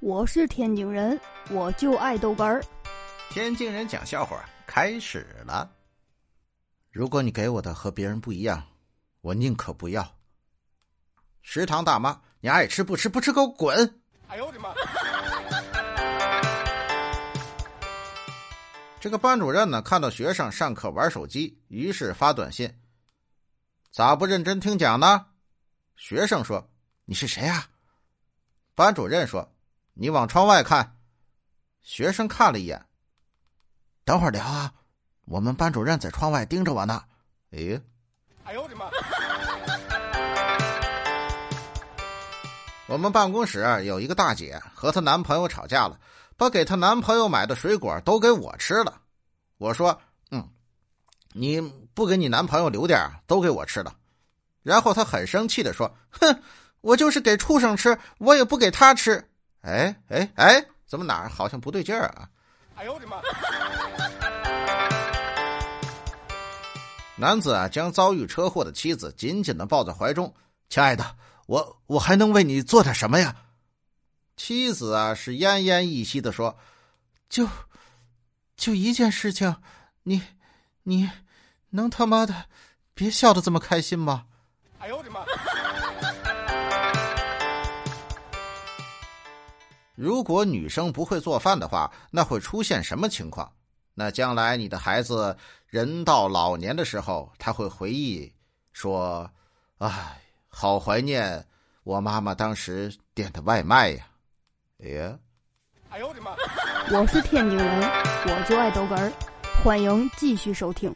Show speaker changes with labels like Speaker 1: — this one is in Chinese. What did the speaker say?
Speaker 1: 我是天津人，我就爱豆干儿。
Speaker 2: 天津人讲笑话开始了。如果你给我的和别人不一样，我宁可不要。食堂大妈，你爱吃不吃？不吃给我滚！哎呦我的妈！这个班主任呢，看到学生上课玩手机，于是发短信：“咋不认真听讲呢？”学生说：“你是谁啊？”班主任说。你往窗外看，学生看了一眼。等会儿聊啊，我们班主任在窗外盯着我呢。哎，哎呦我的妈！我们办公室有一个大姐和她男朋友吵架了，把给她男朋友买的水果都给我吃了。我说：“嗯，你不给你男朋友留点，都给我吃了。”然后她很生气的说：“哼，我就是给畜生吃，我也不给他吃。”哎哎哎！怎么哪儿好像不对劲儿啊？哎呦我的妈！男子啊，将遭遇车祸的妻子紧紧的抱在怀中。亲爱的，我我还能为你做点什么呀？妻子啊，是奄奄一息的说：“就就一件事情，你你能他妈的别笑的这么开心吗？”如果女生不会做饭的话，那会出现什么情况？那将来你的孩子人到老年的时候，他会回忆说：“哎，好怀念我妈妈当时点的外卖呀！”哎呀，哎呦我的妈！
Speaker 1: 我是天津人，我就爱豆干儿，欢迎继续收听。